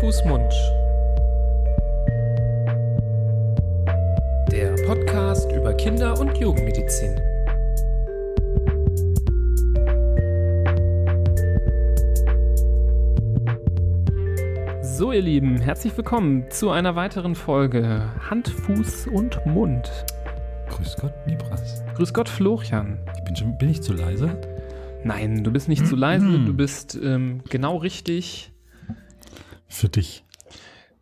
Fuß, Mund. Der Podcast über Kinder- und Jugendmedizin. So, ihr Lieben, herzlich willkommen zu einer weiteren Folge Hand, Fuß und Mund. Grüß Gott, Nibras. Grüß Gott, Florian. Ich bin, schon, bin ich zu leise? Nein, du bist nicht zu leise, du bist ähm, genau richtig. Für dich.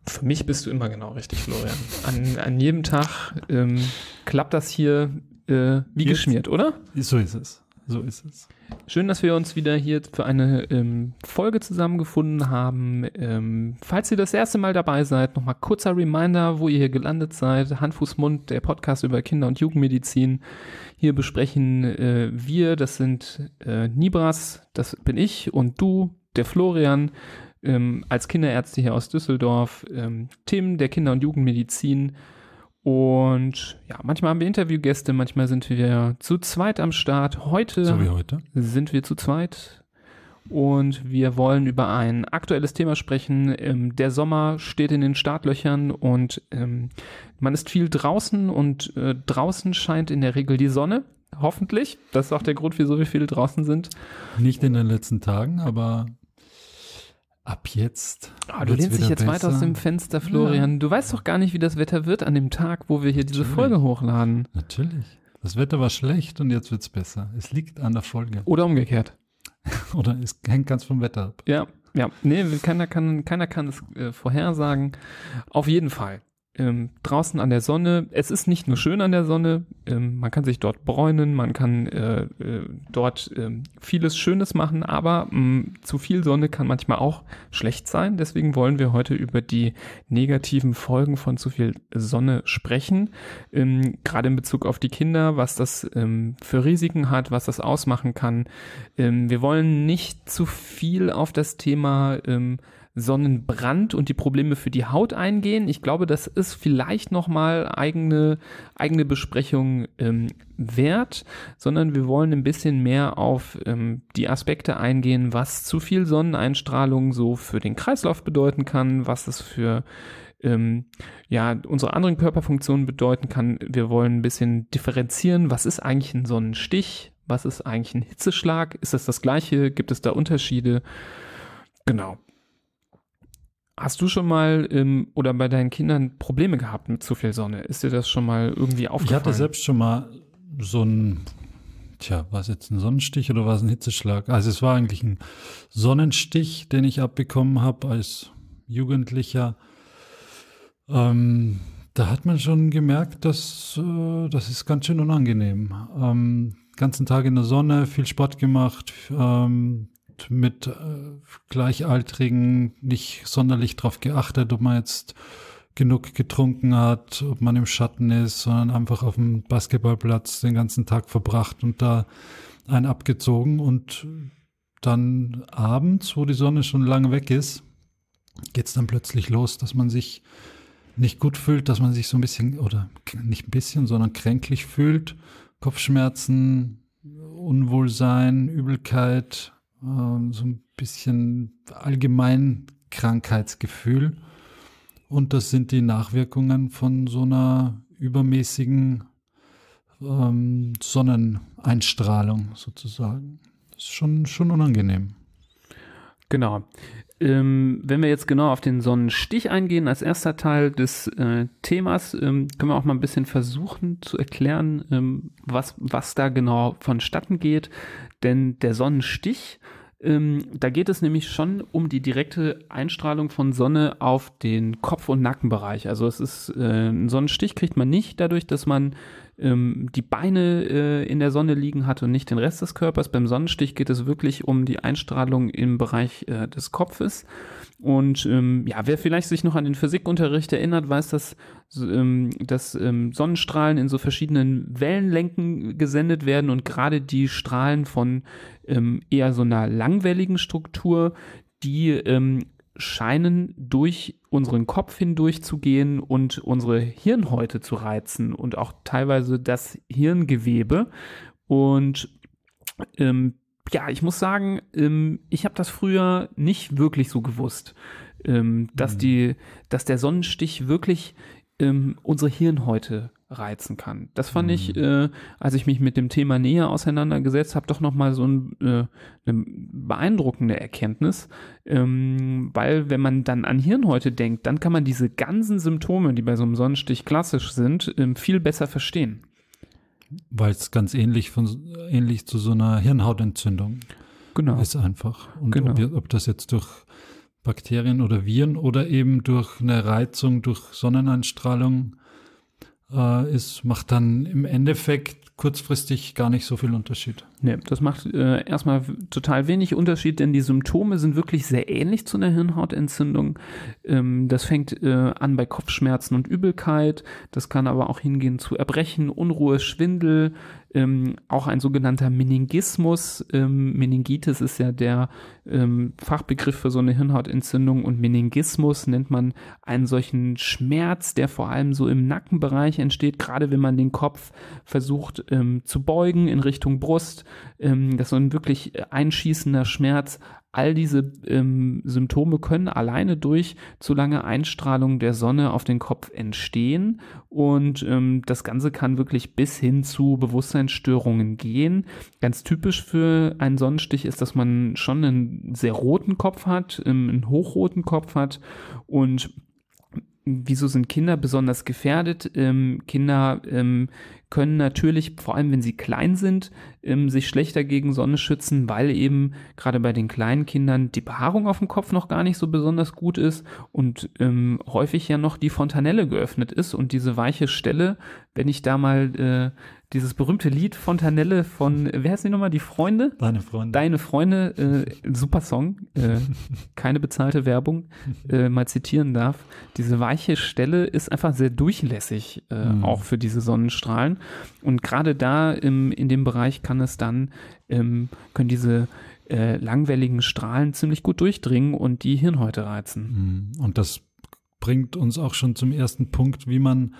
Für mich bist du immer genau richtig, Florian. An, an jedem Tag ähm, klappt das hier äh, wie Jetzt? geschmiert, oder? So ist es. So ist es. Schön, dass wir uns wieder hier für eine ähm, Folge zusammengefunden haben. Ähm, falls ihr das erste Mal dabei seid, nochmal kurzer Reminder, wo ihr hier gelandet seid. Hand, Fuß, Mund, der Podcast über Kinder- und Jugendmedizin. Hier besprechen äh, wir, das sind äh, Nibras, das bin ich und du, der Florian, ähm, als Kinderärzte hier aus Düsseldorf, ähm, Themen der Kinder- und Jugendmedizin. Und ja, manchmal haben wir Interviewgäste, manchmal sind wir zu zweit am Start. Heute So wie heute. sind wir zu zweit und wir wollen über ein aktuelles Thema sprechen. Ähm, der Sommer steht in den Startlöchern und ähm, man ist viel draußen und äh, draußen scheint in der Regel die Sonne. Hoffentlich. Das ist auch der Grund, wieso wir viele draußen sind. Nicht in den letzten Tagen, aber ab jetzt. Ah, du lehnst dich jetzt weit aus besser. dem Fenster, Florian. Du weißt doch gar nicht, wie das Wetter wird an dem Tag, wo wir hier diese Natürlich. Folge hochladen. Natürlich. Das Wetter war schlecht und jetzt wird's besser. Es liegt an der Folge. Oder umgekehrt. Oder es hängt ganz vom Wetter ab. Ja, ja, nee, keiner kann, keiner kann es äh, vorhersagen. Auf jeden Fall. Ähm, draußen an der Sonne, es ist nicht nur schön an der Sonne, ähm, man kann sich dort bräunen, man kann äh, äh, dort ähm, vieles Schönes machen, aber mh, zu viel Sonne kann manchmal auch schlecht sein. Deswegen wollen wir heute über die negativen Folgen von zu viel Sonne sprechen, ähm, gerade in Bezug auf die Kinder, was das ähm, für Risiken hat, was das ausmachen kann. Ähm, wir wollen nicht zu viel auf das Thema ähm, Sonnenbrand und die Probleme für die Haut eingehen. Ich glaube, das ist vielleicht nochmal eigene, eigene Besprechung ähm, wert, sondern wir wollen ein bisschen mehr auf ähm, die Aspekte eingehen, was zu viel Sonneneinstrahlung so für den Kreislauf bedeuten kann, was es für ähm, ja, unsere anderen Körperfunktionen bedeuten kann. Wir wollen ein bisschen differenzieren, was ist eigentlich ein Sonnenstich, was ist eigentlich ein Hitzeschlag, ist das das gleiche, gibt es da Unterschiede? Genau. Hast du schon mal ähm, oder bei deinen Kindern Probleme gehabt mit zu viel Sonne? Ist dir das schon mal irgendwie Ich aufgefallen? hatte selbst schon mal so ein, tja, war es jetzt ein Sonnenstich oder war es ein Hitzeschlag? Also es war eigentlich ein Sonnenstich, den ich abbekommen habe als Jugendlicher. Ähm, da hat man schon gemerkt, dass äh, das ist ganz schön unangenehm. Ähm, ganzen Tag in der Sonne, viel Sport gemacht, ähm, mit äh, Gleichaltrigen nicht sonderlich darauf geachtet, ob man jetzt genug getrunken hat, ob man im Schatten ist, sondern einfach auf dem Basketballplatz den ganzen Tag verbracht und da einen abgezogen. Und dann abends, wo die Sonne schon lange weg ist, geht's dann plötzlich los, dass man sich nicht gut fühlt, dass man sich so ein bisschen oder nicht ein bisschen, sondern kränklich fühlt, Kopfschmerzen, Unwohlsein, Übelkeit, ähm, so ein bisschen allgemein Krankheitsgefühl. Und das sind die Nachwirkungen von so einer übermäßigen ähm, Sonneneinstrahlung sozusagen. Das ist schon, schon unangenehm. Genau. Ähm, wenn wir jetzt genau auf den Sonnenstich eingehen, als erster Teil des äh, Themas, ähm, können wir auch mal ein bisschen versuchen zu erklären, ähm, was, was da genau vonstatten geht. Denn der Sonnenstich, ähm, da geht es nämlich schon um die direkte Einstrahlung von Sonne auf den Kopf- und Nackenbereich. Also es ist, äh, ein Sonnenstich kriegt man nicht dadurch, dass man ähm, die Beine äh, in der Sonne liegen hat und nicht den Rest des Körpers. Beim Sonnenstich geht es wirklich um die Einstrahlung im Bereich äh, des Kopfes. Und ähm, ja, wer vielleicht sich noch an den Physikunterricht erinnert, weiß, dass, ähm, dass ähm, Sonnenstrahlen in so verschiedenen Wellenlängen gesendet werden und gerade die Strahlen von ähm, eher so einer langwelligen Struktur, die ähm, scheinen durch unseren Kopf hindurch zu gehen und unsere Hirnhäute zu reizen und auch teilweise das Hirngewebe. Und ähm, ja, ich muss sagen, ähm, ich habe das früher nicht wirklich so gewusst, ähm, dass Mhm. die, dass der Sonnenstich wirklich ähm, unsere Hirnhäute reizen kann. Das fand ich, Mhm. äh, als ich mich mit dem Thema näher auseinandergesetzt habe, doch noch mal so ein, äh, eine beeindruckende Erkenntnis, ähm, weil wenn man dann an Hirnhäute denkt, dann kann man diese ganzen Symptome, die bei so einem Sonnenstich klassisch sind, ähm, viel besser verstehen. Weil es ganz ähnlich, von, ähnlich zu so einer Hirnhautentzündung Genau. ist einfach. Und Genau. ob, ob das jetzt durch Bakterien oder Viren oder eben durch eine Reizung, durch Sonneneinstrahlung äh, ist, macht dann im Endeffekt kurzfristig gar nicht so viel Unterschied. Nee, das macht äh, erstmal total wenig Unterschied, denn die Symptome sind wirklich sehr ähnlich zu einer Hirnhautentzündung. Ähm, das fängt äh, an bei Kopfschmerzen und Übelkeit. Das kann aber auch hingehen zu Erbrechen, Unruhe, Schwindel, ähm, auch ein sogenannter Meningismus. Ähm, Meningitis ist ja der ähm, Fachbegriff für so eine Hirnhautentzündung und Meningismus nennt man einen solchen Schmerz, der vor allem so im Nackenbereich entsteht, gerade wenn man den Kopf versucht ähm, zu beugen in Richtung Brust. Ähm, das ist so ein wirklich einschießender Schmerz. All diese ähm, Symptome können alleine durch zu lange Einstrahlung der Sonne auf den Kopf entstehen und ähm, das Ganze kann wirklich bis hin zu Bewusstseinsstörungen gehen. Ganz typisch für einen Sonnenstich ist, dass man schon einen sehr roten Kopf hat, ähm, einen hochroten Kopf hat und Wieso sind Kinder besonders gefährdet? Ähm, Kinder ähm, können natürlich, vor allem wenn sie klein sind, ähm, sich schlechter gegen Sonne schützen, weil eben gerade bei den kleinen Kindern die Behaarung auf dem Kopf noch gar nicht so besonders gut ist und ähm, häufig ja noch die Fontanelle geöffnet ist und diese weiche Stelle, wenn ich da mal äh, dieses berühmte Lied Fontanelle von, wer heißt die nochmal, die Freunde? Deine Freunde. Deine Freunde, äh, super Song, äh, keine bezahlte Werbung, äh, mal zitieren darf. Diese weiche Stelle ist einfach sehr durchlässig, äh, Mhm. auch für diese Sonnenstrahlen. Und gerade da im, in dem Bereich kann es dann, ähm, können diese äh, langwelligen Strahlen ziemlich gut durchdringen und die Hirnhäute reizen. Mhm. Und das bringt uns auch schon zum ersten Punkt, wie man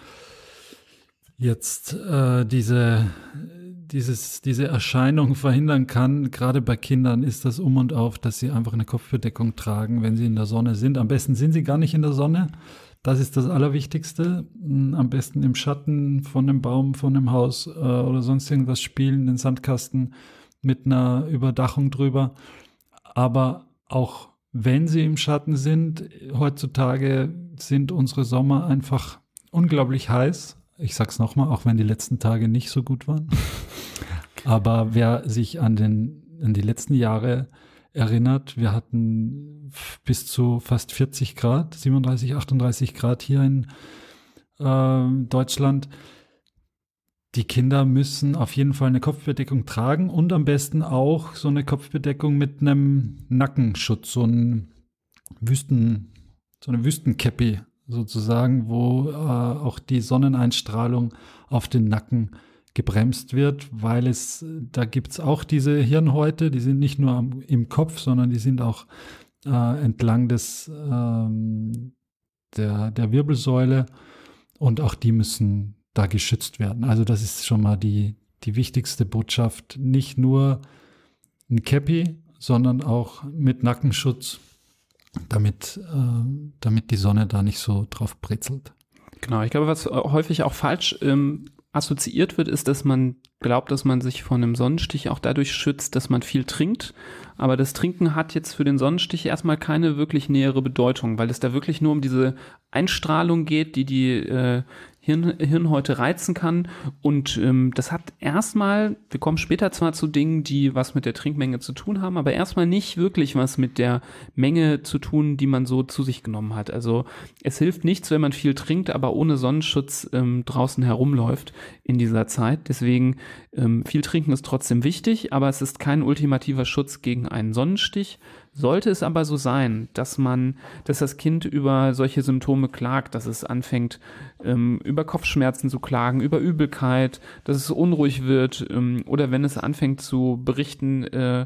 jetzt äh, diese, dieses, diese Erscheinung verhindern kann. Gerade bei Kindern ist das um und auf, dass sie einfach eine Kopfbedeckung tragen, wenn sie in der Sonne sind. Am besten sind sie gar nicht in der Sonne. Das ist das Allerwichtigste. Mm, Am besten im Schatten von einem Baum, von einem Haus äh, oder sonst irgendwas spielen, den Sandkasten mit einer Überdachung drüber. Aber auch wenn sie im Schatten sind, heutzutage sind unsere Sommer einfach unglaublich heiß. Ich sag's nochmal, auch wenn die letzten Tage nicht so gut waren. Aber wer sich an den, an die letzten Jahre erinnert, wir hatten bis zu fast 40 Grad, 37, 38 Grad hier in ähm, Deutschland. Die Kinder müssen auf jeden Fall eine Kopfbedeckung tragen und am besten auch so eine Kopfbedeckung mit einem Nackenschutz, so ein Wüsten, so eine Wüstenkäppi sozusagen, wo äh, auch die Sonneneinstrahlung auf den Nacken gebremst wird, weil es, da gibt's auch diese Hirnhäute, die sind nicht nur am, im Kopf, sondern die sind auch äh, entlang des, ähm, der, der Wirbelsäule und auch die müssen da geschützt werden. Also das ist schon mal die, die wichtigste Botschaft. Nicht nur ein Cappy, sondern auch mit Nackenschutz, damit, äh, damit die Sonne da nicht so drauf brezelt. Genau, ich glaube, was häufig auch falsch ähm, assoziiert wird, ist, dass man glaubt, dass man sich von einem Sonnenstich auch dadurch schützt, dass man viel trinkt. Aber das Trinken hat jetzt für den Sonnenstich erstmal keine wirklich nähere Bedeutung, weil es da wirklich nur um diese Einstrahlung geht, die die äh, Hirn, Hirnhäute reizen kann. Und ähm, das hat erstmal, wir kommen später zwar zu Dingen, die was mit der Trinkmenge zu tun haben, aber erstmal nicht wirklich was mit der Menge zu tun, die man so zu sich genommen hat. Also es hilft nichts, wenn man viel trinkt, aber ohne Sonnenschutz ähm, draußen herumläuft in dieser Zeit. Deswegen ähm, viel trinken ist trotzdem wichtig, aber es ist kein ultimativer Schutz gegen einen Sonnenstich. Sollte es aber so sein, dass man, dass das Kind über solche Symptome klagt, dass es anfängt, ähm, über Kopfschmerzen zu klagen, über Übelkeit, dass es unruhig wird, ähm, oder wenn es anfängt zu berichten, äh,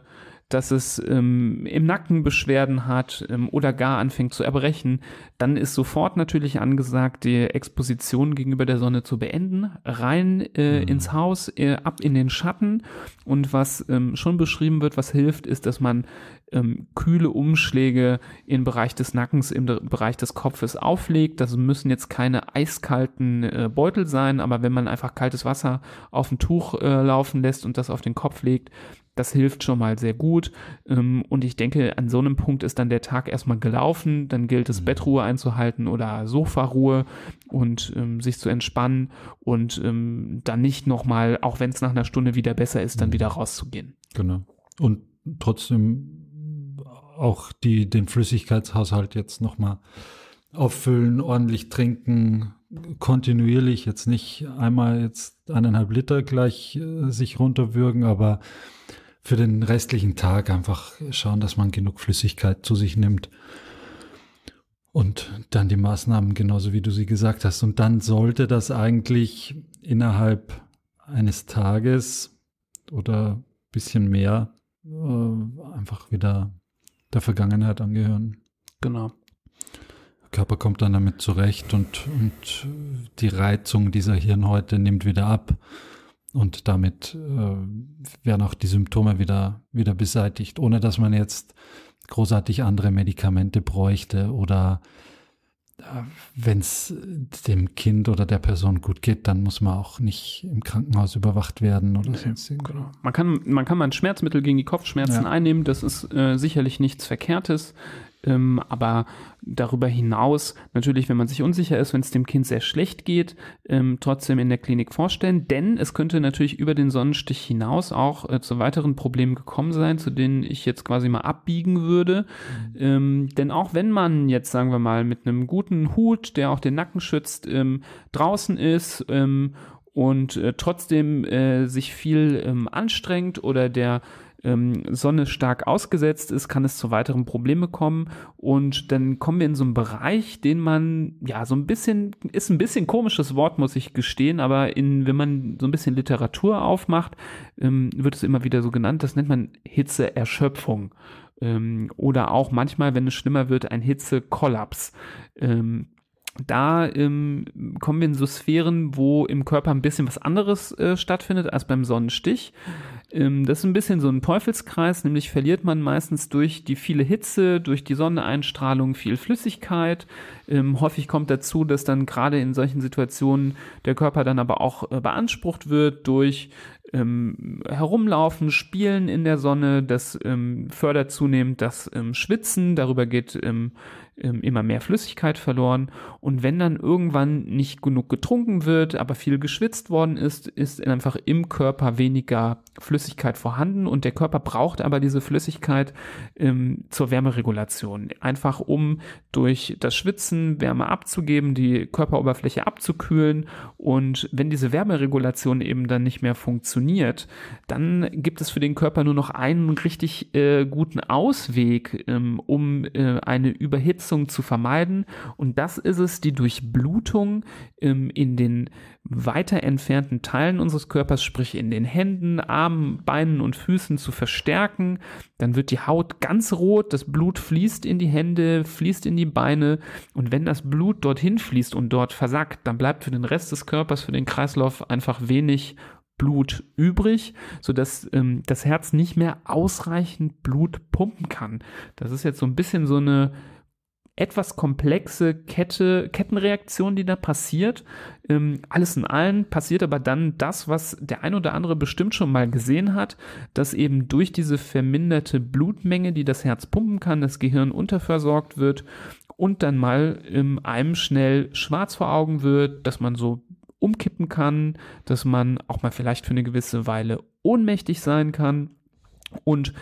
dass es ähm, im Nacken Beschwerden hat ähm, oder gar anfängt zu erbrechen, dann ist sofort natürlich angesagt, die Exposition gegenüber der Sonne zu beenden, rein äh, mhm. ins Haus, äh, ab in den Schatten. Und was ähm, schon beschrieben wird, was hilft, ist, dass man ähm, kühle Umschläge im Bereich des Nackens, im Bereich des Kopfes auflegt. Das müssen jetzt keine eiskalten äh, Beutel sein, aber wenn man einfach kaltes Wasser auf ein Tuch äh, laufen lässt und das auf den Kopf legt, das hilft schon mal sehr gut. Ähm, und ich denke, an so einem Punkt ist dann der Tag erstmal gelaufen. Dann gilt es, mhm. Bettruhe einzuhalten oder Sofaruhe und ähm, sich zu entspannen und ähm, dann nicht nochmal, auch wenn es nach einer Stunde wieder besser ist, dann mhm. wieder rauszugehen. Genau. Und trotzdem auch die, den Flüssigkeitshaushalt jetzt nochmal auffüllen, ordentlich trinken, kontinuierlich, jetzt nicht einmal jetzt eineinhalb Liter gleich äh, sich runterwürgen, aber für den restlichen Tag einfach schauen, dass man genug Flüssigkeit zu sich nimmt. Und dann die Maßnahmen genauso wie du sie gesagt hast. Und dann sollte das eigentlich innerhalb eines Tages oder bisschen mehr äh, einfach wieder der Vergangenheit angehören. Genau. Der Körper kommt dann damit zurecht und, und die Reizung dieser Hirnhäute nimmt wieder ab. Und damit äh, werden auch die Symptome wieder, wieder beseitigt, ohne dass man jetzt großartig andere Medikamente bräuchte oder äh, wenn es dem Kind oder der Person gut geht, dann muss man auch nicht im Krankenhaus überwacht werden oder okay, sonst genau. Man kann, man kann mal ein Schmerzmittel gegen die Kopfschmerzen ja. einnehmen, das ist äh, sicherlich nichts Verkehrtes. Ähm, aber darüber hinaus, natürlich, wenn man sich unsicher ist, wenn es dem Kind sehr schlecht geht, ähm, trotzdem in der Klinik vorstellen. Denn es könnte natürlich über den Sonnenstich hinaus auch äh, zu weiteren Problemen gekommen sein, zu denen ich jetzt quasi mal abbiegen würde. Mhm. Ähm, denn auch wenn man jetzt, sagen wir mal, mit einem guten Hut, der auch den Nacken schützt, ähm, draußen ist ähm, und äh, trotzdem äh, sich viel ähm, anstrengt oder der ähm, Sonne stark ausgesetzt ist, kann es zu weiteren Problemen kommen. Und dann kommen wir in so einen Bereich, den man, ja, so ein bisschen, ist ein bisschen komisches Wort, muss ich gestehen, aber in, wenn man so ein bisschen Literatur aufmacht, ähm, wird es immer wieder so genannt, das nennt man Hitzeerschöpfung. Ähm, oder auch manchmal, wenn es schlimmer wird, ein Hitzekollaps. Ähm, da ähm, kommen wir in so Sphären, wo im Körper ein bisschen was anderes äh, stattfindet als beim Sonnenstich. Ähm, das ist ein bisschen so ein Teufelskreis, nämlich verliert man meistens durch die viele Hitze, durch die Sonneneinstrahlung viel Flüssigkeit. Ähm, häufig kommt dazu, dass dann gerade in solchen Situationen der Körper dann aber auch äh, beansprucht wird durch ähm, Herumlaufen, Spielen in der Sonne. Das ähm, fördert zunehmend das ähm, Schwitzen. Darüber geht ähm, immer mehr Flüssigkeit verloren. Und wenn dann irgendwann nicht genug getrunken wird, aber viel geschwitzt worden ist, ist einfach im Körper weniger Flüssigkeit vorhanden und der Körper braucht aber diese Flüssigkeit ähm, zur Wärmeregulation. Einfach um durch das Schwitzen Wärme abzugeben, die Körperoberfläche abzukühlen. Und wenn diese Wärmeregulation eben dann nicht mehr funktioniert, dann gibt es für den Körper nur noch einen richtig äh, guten Ausweg, ähm, um äh, eine Überhitzung Verletzung zu vermeiden. Und das ist es, die Durchblutung ähm, in den weiter entfernten Teilen unseres Körpers, sprich in den Händen, Armen, Beinen und Füßen zu verstärken. Dann wird die Haut ganz rot, das Blut fließt in die Hände, fließt in die Beine. Und wenn das Blut dorthin fließt und dort versackt, dann bleibt für den Rest des Körpers, für den Kreislauf einfach wenig Blut übrig, sodass ähm, das Herz nicht mehr ausreichend Blut pumpen kann. Das ist jetzt so ein bisschen so eine etwas komplexe Kette, Kettenreaktion, die da passiert. Ähm, alles in allem passiert aber dann das, was der ein oder andere bestimmt schon mal gesehen hat, dass eben durch diese verminderte Blutmenge, die das Herz pumpen kann, das Gehirn unterversorgt wird und dann mal ähm, einem schnell schwarz vor Augen wird, dass man so umkippen kann, dass man auch mal vielleicht für eine gewisse Weile ohnmächtig sein kann. Und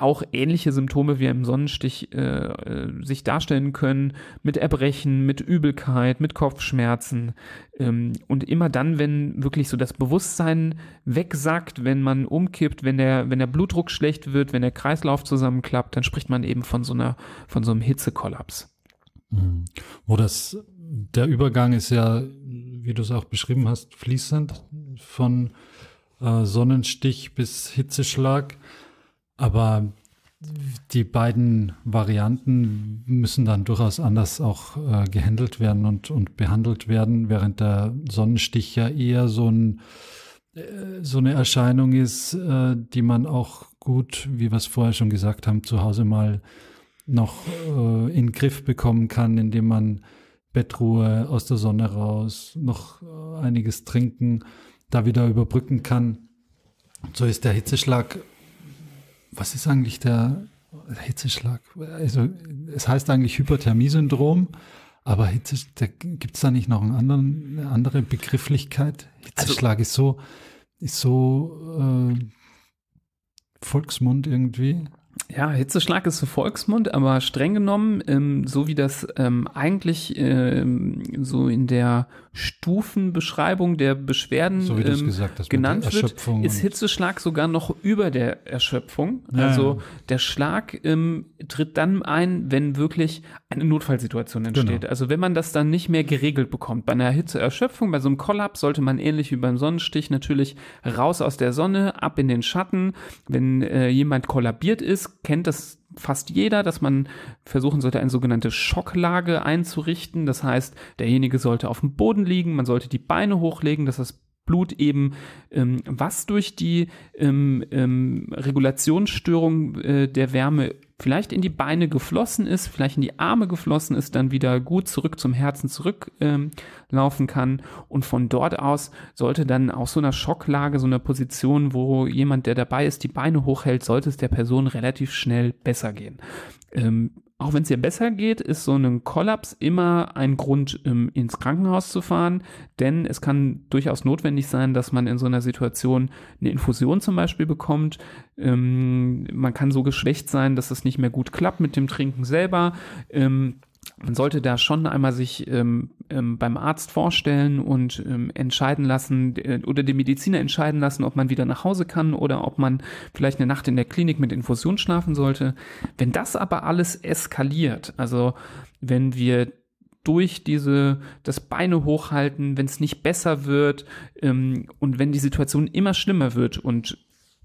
auch ähnliche Symptome wie im Sonnenstich äh, äh, sich darstellen können, mit Erbrechen, mit Übelkeit, mit Kopfschmerzen. Ähm, und immer dann, wenn wirklich so das Bewusstsein wegsackt, wenn man umkippt, wenn der, wenn der Blutdruck schlecht wird, wenn der Kreislauf zusammenklappt, dann spricht man eben von so einer, von so einem Hitzekollaps. Mhm. Wo das, der Übergang ist ja, wie du es auch beschrieben hast, fließend von äh, Sonnenstich bis Hitzeschlag. Aber die beiden Varianten müssen dann durchaus anders auch äh, gehandelt werden und, und behandelt werden, während der Sonnenstich ja eher so, ein, äh, so eine Erscheinung ist, äh, die man auch gut, wie wir es vorher schon gesagt haben, zu Hause mal noch äh, in den Griff bekommen kann, indem man Bettruhe aus der Sonne raus, noch äh, einiges trinken, da wieder überbrücken kann. So ist der Hitzeschlag was ist eigentlich der Hitzeschlag? Also, es heißt eigentlich Hyperthermie-Syndrom, aber Hitze, gibt es da nicht noch einen anderen, eine andere Begrifflichkeit? Hitzeschlag also, ist so, ist so äh, Volksmund irgendwie. Ja, Hitzeschlag ist so Volksmund, aber streng genommen, ähm, so wie das ähm, eigentlich ähm, so in der Stufenbeschreibung der Beschwerden so ähm, hast, genannt wird, ist Hitzeschlag sogar noch über der Erschöpfung. Ja, also ja. der Schlag ähm, tritt dann ein, wenn wirklich eine Notfallsituation entsteht. Genau. Also wenn man das dann nicht mehr geregelt bekommt. Bei einer Hitzeerschöpfung, bei so einem Kollaps sollte man ähnlich wie beim Sonnenstich natürlich raus aus der Sonne, ab in den Schatten. Wenn äh, jemand kollabiert ist, kennt das fast jeder, dass man versuchen sollte, eine sogenannte Schocklage einzurichten. Das heißt, derjenige sollte auf dem Boden liegen, man sollte die Beine hochlegen, dass das Blut eben, ähm, was durch die ähm, ähm, Regulationsstörung äh, der Wärme vielleicht in die Beine geflossen ist, vielleicht in die Arme geflossen ist, dann wieder gut zurück zum Herzen zurücklaufen ähm, kann. Und von dort aus sollte dann aus so einer Schocklage, so einer Position, wo jemand, der dabei ist, die Beine hochhält, sollte es der Person relativ schnell besser gehen. Ähm, auch wenn es ihr besser geht, ist so ein Kollaps immer ein Grund, ähm, ins Krankenhaus zu fahren, denn es kann durchaus notwendig sein, dass man in so einer Situation eine Infusion zum Beispiel bekommt. Ähm, man kann so geschwächt sein, dass es nicht mehr gut klappt mit dem Trinken selber. Man sollte da schon einmal sich ähm, ähm, beim Arzt vorstellen und ähm, entscheiden lassen äh, oder den Mediziner entscheiden lassen, ob man wieder nach Hause kann oder ob man vielleicht eine Nacht in der Klinik mit Infusion schlafen sollte. Wenn das aber alles eskaliert, also wenn wir durch diese das Beine hochhalten, wenn es nicht besser wird ähm, und wenn die Situation immer schlimmer wird und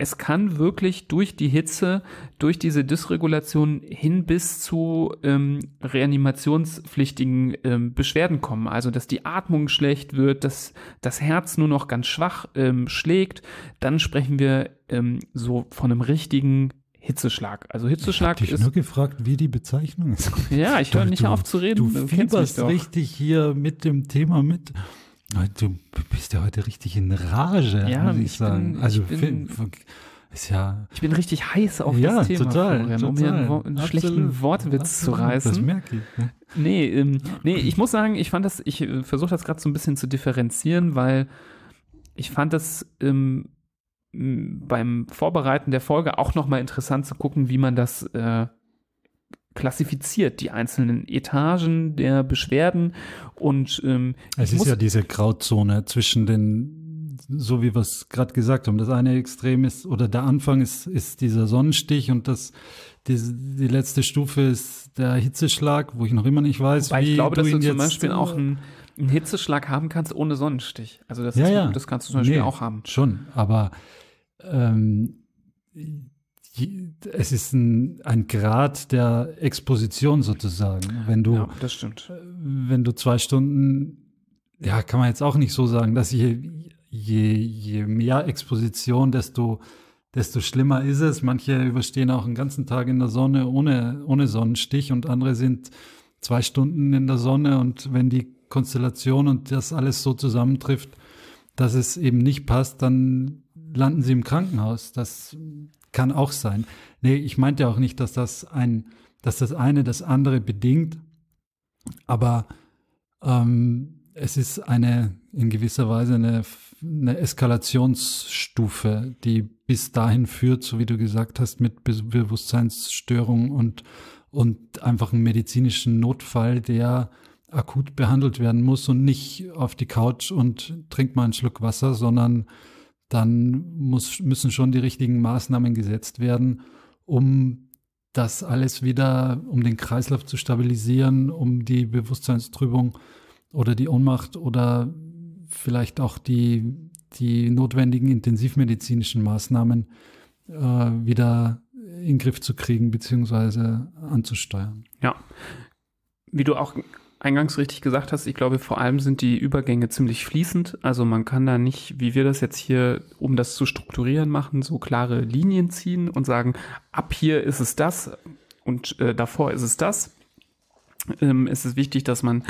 es kann wirklich durch die Hitze, durch diese Dysregulation hin bis zu ähm, reanimationspflichtigen ähm, Beschwerden kommen. Also, dass die Atmung schlecht wird, dass das Herz nur noch ganz schwach ähm, schlägt. Dann sprechen wir ähm, so von einem richtigen Hitzeschlag. Also Hitzeschlag ich ist. nur gefragt, wie die Bezeichnung ist. Ja, ich höre nicht auf zu reden. Du, du fieberst richtig hier mit dem Thema mit. Du bist ja heute richtig in Rage, ja, muss ich, ich sagen. Bin, also ich bin, ist ja. Ich bin richtig heiß auf ja, das Thema, total, Florian, um hier einen, einen schlechten Wortwitz Absolut. zu reißen. Das merke ich. Ne? Nee, ähm, nee, ich muss sagen, ich fand das, ich äh, versuche das gerade so ein bisschen zu differenzieren, weil ich fand das ähm, beim Vorbereiten der Folge auch nochmal interessant zu gucken, wie man das äh, klassifiziert, die einzelnen Etagen der Beschwerden und ähm, es ist ja diese Grauzone zwischen den, so wie wir es gerade gesagt haben, das eine Extrem ist oder der Anfang ist, ist dieser Sonnenstich und das die, die letzte Stufe ist der Hitzeschlag, wo ich noch immer nicht weiß, Wobei wie ich glaube, du dass du zum Beispiel auch einen, einen, Hitzeschlag haben kannst ohne Sonnenstich. Also das, ja, ist, ja. das kannst du zum Beispiel nee, auch haben. Schon, aber ähm, es ist ein, ein Grad der Exposition sozusagen. Wenn du, ja, das stimmt. Wenn du zwei Stunden, ja, kann man jetzt auch nicht so sagen, dass je, je, je mehr Exposition, desto, desto schlimmer ist es. Manche überstehen auch einen ganzen Tag in der Sonne ohne, ohne Sonnenstich und andere sind zwei Stunden in der Sonne und wenn die Konstellation und das alles so zusammentrifft, dass es eben nicht passt, dann landen sie im Krankenhaus. Das kann auch sein. Nee, ich meinte auch nicht, dass das ein, dass das eine das andere bedingt, aber ähm, es ist eine in gewisser Weise eine, eine Eskalationsstufe, die bis dahin führt, so wie du gesagt hast, mit Be Bewusstseinsstörung und, und einfach einen medizinischen Notfall, der akut behandelt werden muss und nicht auf die Couch und trink mal einen Schluck Wasser, sondern dann muss, müssen schon die richtigen Maßnahmen gesetzt werden, um das alles wieder, um den Kreislauf zu stabilisieren, um die Bewusstseinstrübung oder die Ohnmacht oder vielleicht auch die, die notwendigen intensivmedizinischen Maßnahmen äh, wieder in den Griff zu kriegen beziehungsweise anzusteuern. Ja. Wie du auch eingangs richtig gesagt hast, ich glaube, vor allem sind die Übergänge ziemlich fließend. Also man kann da nicht, wie wir das jetzt hier, um das zu strukturieren machen, so klare Linien ziehen und sagen, ab hier ist es das und äh, davor ist es das. Ähm, es ist wichtig, dass man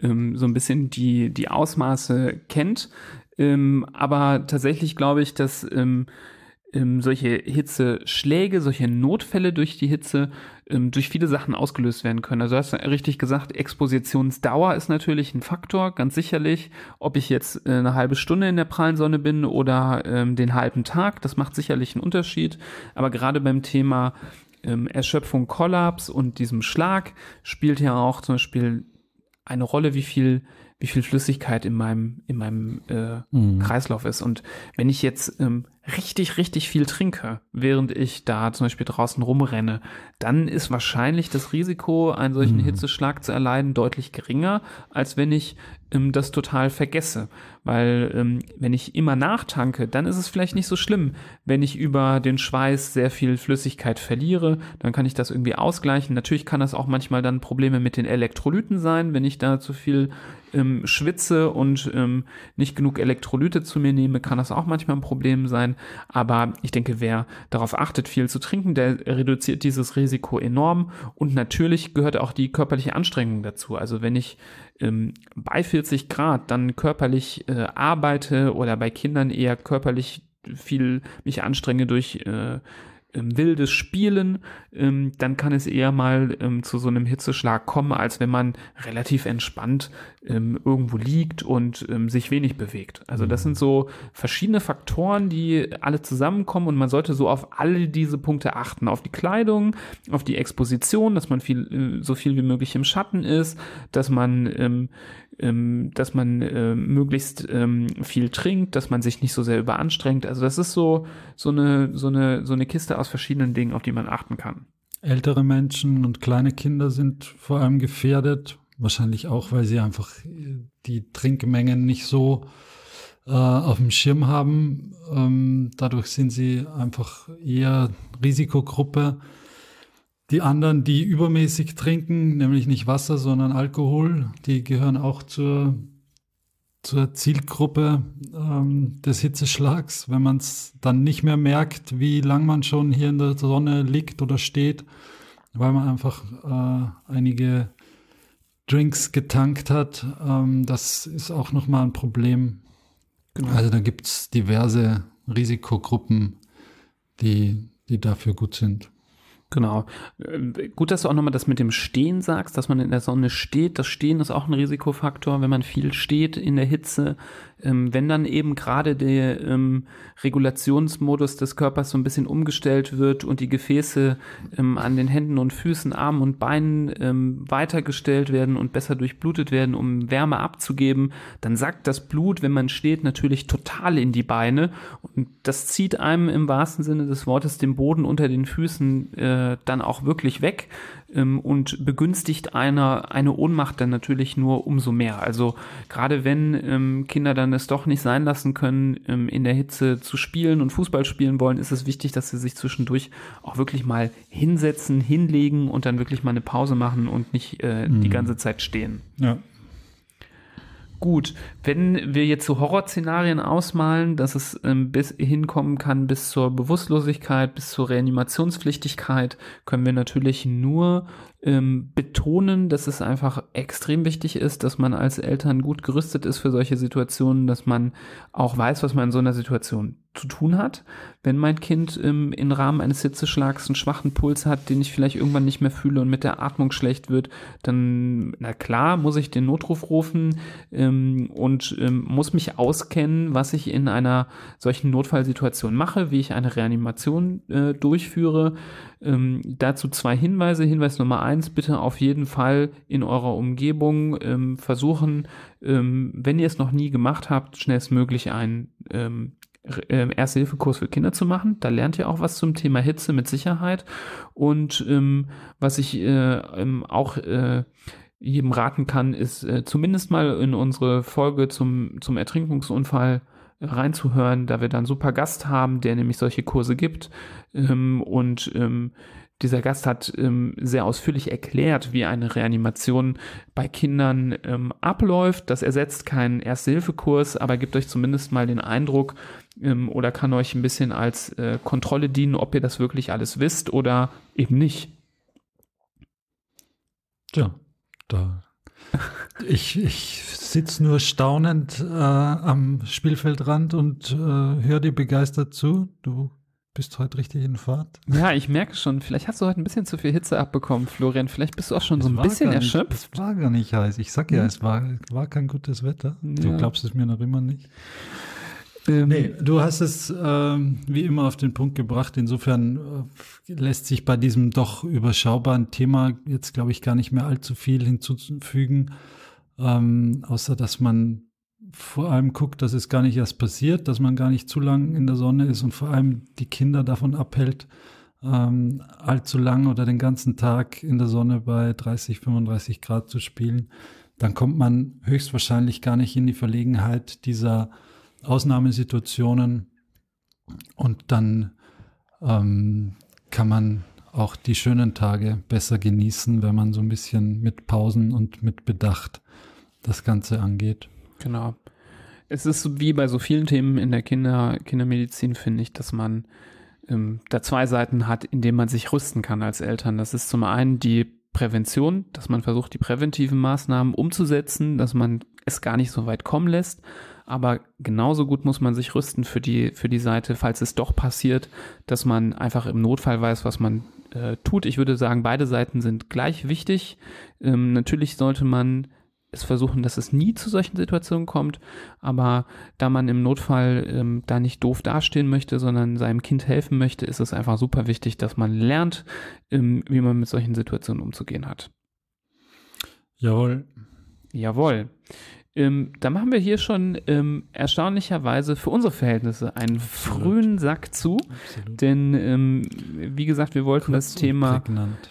ähm, so ein bisschen die, die Ausmaße kennt. Ähm, aber tatsächlich glaube ich, dass ähm, solche Hitzeschläge, solche Notfälle durch die Hitze ähm, durch viele Sachen ausgelöst werden können. Also du hast richtig gesagt, Expositionsdauer ist natürlich ein Faktor, ganz sicherlich. Ob ich jetzt äh, eine halbe Stunde in der prallen Sonne bin oder ähm, den halben Tag, das macht sicherlich einen Unterschied. Aber gerade beim Thema ähm, Erschöpfung, Kollaps und diesem Schlag spielt ja auch zum Beispiel eine Rolle, wie viel wie viel Flüssigkeit in meinem in meinem äh, mhm. Kreislauf ist. Und wenn ich jetzt ähm, richtig, richtig viel trinke, während ich da zum Beispiel draußen rumrenne, dann ist wahrscheinlich das Risiko, einen solchen mhm. Hitzeschlag zu erleiden, deutlich geringer, als wenn ich ähm, das total vergesse. Weil ähm, wenn ich immer nachtanke, dann ist es vielleicht nicht so schlimm. Wenn ich über den Schweiß sehr viel Flüssigkeit verliere, dann kann ich das irgendwie ausgleichen. Natürlich kann das auch manchmal dann Probleme mit den Elektrolyten sein, wenn ich da zu viel ähm, schwitze und ähm, nicht genug Elektrolyte zu mir nehme, kann das auch manchmal ein Problem sein. Aber ich denke, wer darauf achtet, viel zu trinken, der reduziert dieses Risiko enorm. Und natürlich gehört auch die körperliche Anstrengung dazu. Also wenn ich ähm, bei 40 Grad dann körperlich äh, arbeite oder bei Kindern eher körperlich viel mich anstrenge durch äh, ähm, wildes Spielen, ähm, dann kann es eher mal ähm, zu so einem Hitzeschlag kommen, als wenn man relativ entspannt ähm, irgendwo liegt und ähm, sich wenig bewegt. Also das sind so verschiedene Faktoren, die alle zusammenkommen und man sollte so auf alle diese Punkte achten. Auf die Kleidung, auf die Exposition, dass man viel, äh, so viel wie möglich im Schatten ist, dass man ähm, dass man äh, möglichst ähm, viel trinkt, dass man sich nicht so sehr überanstrengt. Also das ist so so eine so eine so eine Kiste aus verschiedenen Dingen, auf die man achten kann. Ältere Menschen und kleine Kinder sind vor allem gefährdet, wahrscheinlich auch, weil sie einfach die Trinkmengen nicht so äh, auf dem Schirm haben. Ähm, dadurch sind sie einfach eher Risikogruppe. Die anderen, die übermäßig trinken, nämlich nicht Wasser, sondern Alkohol, die gehören auch zur, zur Zielgruppe ähm, des Hitzeschlags. Wenn man es dann nicht mehr merkt, wie lang man schon hier in der Sonne liegt oder steht, weil man einfach äh, einige Drinks getankt hat, ähm, das ist auch nochmal ein Problem. Genau. Also da gibt es diverse Risikogruppen, die, die dafür gut sind. Genau. Äh, gut, dass du auch nochmal das mit dem Stehen sagst, dass man in der Sonne steht. Das Stehen ist auch ein Risikofaktor, wenn man viel steht in der Hitze. Ähm, wenn dann eben gerade der ähm, Regulationsmodus des Körpers so ein bisschen umgestellt wird und die Gefäße ähm, an den Händen und Füßen, Armen und Beinen ähm, weitergestellt werden und besser durchblutet werden, um Wärme abzugeben, dann sackt das Blut, wenn man steht, natürlich total in die Beine. Und das zieht einem im wahrsten Sinne des Wortes den Boden unter den Füßen äh, dann auch wirklich weg und begünstigt einer eine Ohnmacht dann natürlich nur umso mehr. Also gerade wenn ähm, Kinder dann es doch nicht sein lassen können, ähm, in der Hitze zu spielen und Fußball spielen wollen, ist es wichtig, dass sie sich zwischendurch auch wirklich mal hinsetzen, hinlegen und dann wirklich mal eine Pause machen und nicht äh, mhm. die ganze Zeit stehen. Ja. Gut, wenn wir jetzt so Horrorszenarien ausmalen, dass es ähm, bis hinkommen kann bis zur Bewusstlosigkeit, bis zur Reanimationspflichtigkeit, können wir natürlich nur ähm, betonen, dass es einfach extrem wichtig ist, dass man als Eltern gut gerüstet ist für solche Situationen, dass man auch weiß, was man in so einer Situation zu tun hat. Wenn mein Kind ähm, im Rahmen eines Hitzeschlags einen schwachen Puls hat, den ich vielleicht irgendwann nicht mehr fühle und mit der Atmung schlecht wird, dann, na klar, muss ich den Notruf rufen ähm, und ähm, muss mich auskennen, was ich in einer solchen Notfallsituation mache, wie ich eine Reanimation äh, durchführe. Ähm, dazu zwei Hinweise. Hinweis Nummer eins, bitte auf jeden Fall in eurer Umgebung ähm, versuchen, ähm, wenn ihr es noch nie gemacht habt, schnellstmöglich einen ähm, Erste-Hilfe-Kurs für Kinder zu machen. Da lernt ihr auch was zum Thema Hitze mit Sicherheit. Und ähm, was ich äh, ähm, auch äh, jedem raten kann, ist äh, zumindest mal in unsere Folge zum, zum Ertrinkungsunfall reinzuhören, da wir dann super Gast haben, der nämlich solche Kurse gibt. Ähm, und ähm, dieser Gast hat ähm, sehr ausführlich erklärt, wie eine Reanimation bei Kindern ähm, abläuft. Das ersetzt keinen Erste-Hilfe-Kurs, aber gibt euch zumindest mal den Eindruck ähm, oder kann euch ein bisschen als äh, Kontrolle dienen, ob ihr das wirklich alles wisst oder eben nicht. Ja, da. ich ich sitze nur staunend äh, am Spielfeldrand und äh, höre dir begeistert zu. Du bist heute richtig in Fahrt. Ja, ich merke schon, vielleicht hast du heute ein bisschen zu viel Hitze abbekommen, Florian. Vielleicht bist du auch schon es so ein bisschen nicht, erschöpft. Es war gar nicht heiß. Ich sag ja, es war, war kein gutes Wetter. Ja. Du glaubst es mir noch immer nicht. Ähm, nee, du hast es ähm, wie immer auf den Punkt gebracht. Insofern äh, lässt sich bei diesem doch überschaubaren Thema jetzt, glaube ich, gar nicht mehr allzu viel hinzufügen, ähm, außer dass man vor allem guckt, dass es gar nicht erst passiert, dass man gar nicht zu lang in der Sonne ist und vor allem die Kinder davon abhält, ähm, allzu lang oder den ganzen Tag in der Sonne bei 30, 35 Grad zu spielen. Dann kommt man höchstwahrscheinlich gar nicht in die Verlegenheit dieser Ausnahmesituationen und dann ähm, kann man auch die schönen Tage besser genießen, wenn man so ein bisschen mit Pausen und mit Bedacht das Ganze angeht. Genau. Es ist wie bei so vielen Themen in der Kinder, Kindermedizin, finde ich, dass man ähm, da zwei Seiten hat, in denen man sich rüsten kann als Eltern. Das ist zum einen die Prävention, dass man versucht, die präventiven Maßnahmen umzusetzen, dass man es gar nicht so weit kommen lässt. Aber genauso gut muss man sich rüsten für die, für die Seite, falls es doch passiert, dass man einfach im Notfall weiß, was man äh, tut. Ich würde sagen, beide Seiten sind gleich wichtig. Ähm, natürlich sollte man es versuchen, dass es nie zu solchen Situationen kommt, aber da man im Notfall ähm, da nicht doof dastehen möchte, sondern seinem Kind helfen möchte, ist es einfach super wichtig, dass man lernt, ähm, wie man mit solchen Situationen umzugehen hat. Jawohl. Jawohl. Ähm, da machen wir hier schon ähm, erstaunlicherweise für unsere Verhältnisse einen Absolut. frühen Sack zu. Absolut. Denn ähm, wie gesagt, wir wollten kurz das Thema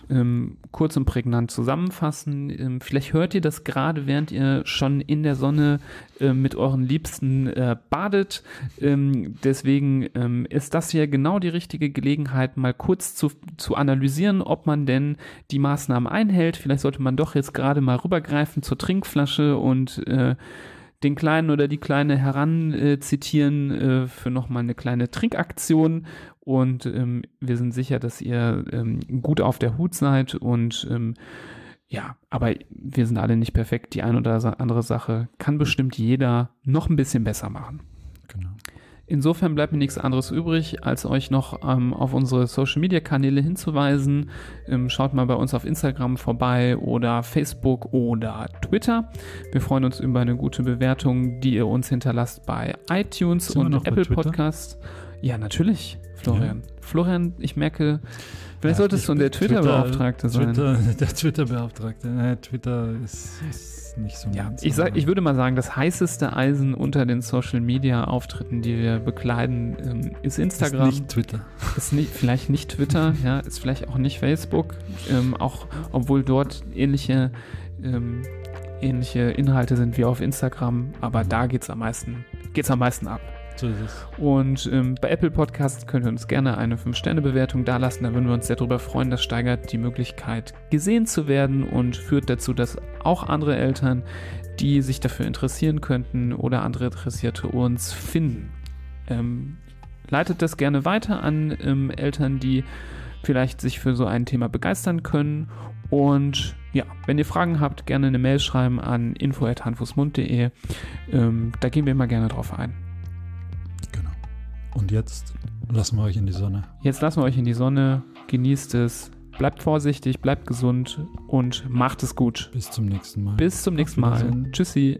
ähm, kurz und prägnant zusammenfassen. Ähm, vielleicht hört ihr das gerade, während ihr schon in der Sonne äh, mit euren Liebsten äh, badet. Ähm, deswegen ist das hier genau die richtige Gelegenheit, mal kurz zu, zu analysieren, ob man denn die Maßnahmen einhält. Vielleicht sollte man doch jetzt gerade mal rübergreifen zur Trinkflasche und äh, den Kleinen oder die Kleine heranzitieren äh, für nochmal eine kleine Trinkaktion. Und ähm, wir sind sicher, dass ihr ähm, gut auf der Hut seid. Und ähm, ja, aber wir sind alle nicht perfekt. Die eine oder andere Sache kann bestimmt jeder noch ein bisschen besser machen. Genau. Insofern bleibt mir nichts anderes übrig, als euch noch ähm, auf unsere Social-Media-Kanäle hinzuweisen. Ähm, schaut mal bei uns auf Instagram vorbei oder Facebook oder Twitter. Wir freuen uns über eine gute Bewertung, die ihr uns hinterlasst bei iTunes Sind und Apple Podcasts. Ja, natürlich, Florian. Ja. Florian, ich merke, Vielleicht ja, solltest du der Twitter-Beauftragte sein. Twitter, der Twitter-Beauftragte. Twitter ist, ist nicht so ja, ich, sag, ich würde mal sagen, das heißeste Eisen unter den Social-Media-Auftritten, die wir bekleiden, ähm, ist Instagram. Ist nicht Twitter. Ist nicht, vielleicht nicht Twitter, ja, ist vielleicht auch nicht Facebook, ähm, auch obwohl dort ähnliche, ähm, ähnliche Inhalte sind wie auf Instagram, aber da geht es am meisten, geht's am meisten ab. So ist es. Und ähm, bei Apple Podcasts könnt ihr uns gerne eine 5-Sterne-Bewertung dalassen. Da würden wir uns sehr darüber freuen. Das steigert die Möglichkeit, gesehen zu werden und führt dazu, dass auch andere Eltern, die sich dafür interessieren könnten oder andere Interessierte uns finden. Ähm, leitet das gerne weiter an ähm, Eltern, die vielleicht sich für so ein Thema begeistern können. Und ja, wenn ihr Fragen habt, gerne eine Mail schreiben an info.handfußmund.de. Ähm, da gehen wir immer gerne drauf ein. Und jetzt lassen wir euch in die Sonne. Jetzt lassen wir euch in die Sonne. Genießt es. Bleibt vorsichtig, bleibt gesund und macht es gut. Bis zum nächsten Mal. Bis zum nächsten Mal. Tschüssi.